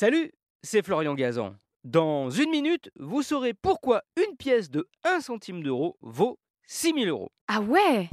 Salut, c'est Florian Gazan. Dans une minute, vous saurez pourquoi une pièce de 1 centime d'euro vaut 6000 euros. Ah ouais?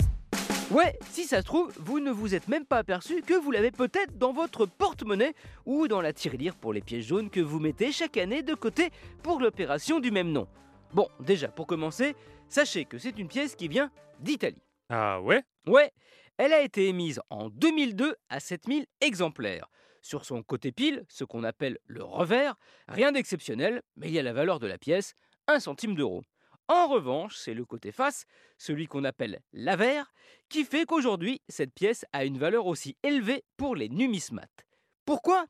Ouais, si ça se trouve, vous ne vous êtes même pas aperçu que vous l'avez peut-être dans votre porte-monnaie ou dans la tirelire pour les pièces jaunes que vous mettez chaque année de côté pour l'opération du même nom. Bon, déjà, pour commencer, sachez que c'est une pièce qui vient d'Italie. Ah ouais? Ouais, elle a été émise en 2002 à 7000 exemplaires. Sur son côté pile, ce qu'on appelle le revers, rien d'exceptionnel, mais il y a la valeur de la pièce, 1 centime d'euro. En revanche, c'est le côté face, celui qu'on appelle l'avers, qui fait qu'aujourd'hui, cette pièce a une valeur aussi élevée pour les numismates. Pourquoi?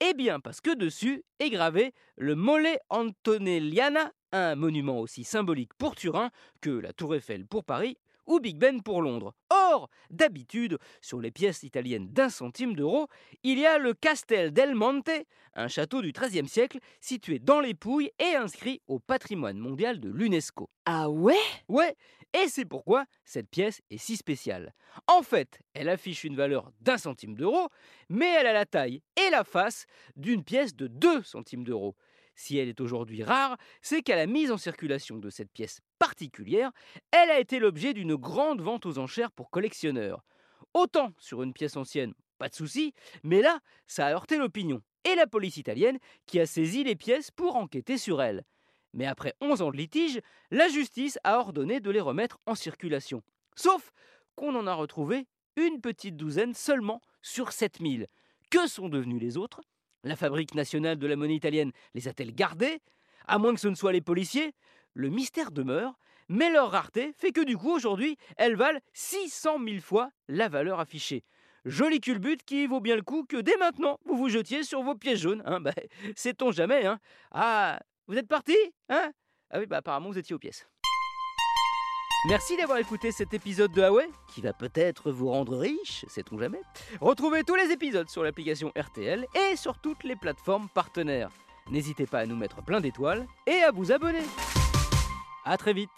Eh bien parce que dessus est gravé le Mole Antonelliana, un monument aussi symbolique pour Turin que la Tour Eiffel pour Paris ou Big Ben pour Londres. Or, d'habitude, sur les pièces italiennes d'un centime d'euro, il y a le Castel del Monte, un château du XIIIe siècle situé dans les Pouilles et inscrit au patrimoine mondial de l'UNESCO. Ah ouais? Ouais, et c'est pourquoi cette pièce est si spéciale. En fait, elle affiche une valeur d'un centime d'euro, mais elle a la taille et la face d'une pièce de 2 centimes d'euro. Si elle est aujourd'hui rare, c'est qu'à la mise en circulation de cette pièce particulière, elle a été l'objet d'une grande vente aux enchères pour collectionneurs. Autant sur une pièce ancienne, pas de souci, mais là, ça a heurté l'opinion et la police italienne qui a saisi les pièces pour enquêter sur elles. Mais après 11 ans de litige, la justice a ordonné de les remettre en circulation. Sauf qu'on en a retrouvé une petite douzaine seulement sur 7000. Que sont devenus les autres? La Fabrique nationale de la monnaie italienne les a-t-elle gardées? À moins que ce ne soient les policiers Le mystère demeure, mais leur rareté fait que du coup aujourd'hui, elles valent 600 000 fois la valeur affichée. Joli culbute qui vaut bien le coup que dès maintenant vous vous jetiez sur vos pièces jaunes. Hein bah, Sait-on jamais hein Ah, vous êtes parti Hein? Ah oui, bah apparemment vous étiez aux pièces. Merci d'avoir écouté cet épisode de Huawei, qui va peut-être vous rendre riche, sait-on jamais. Retrouvez tous les épisodes sur l'application RTL et sur toutes les plateformes partenaires. N'hésitez pas à nous mettre plein d'étoiles et à vous abonner. A très vite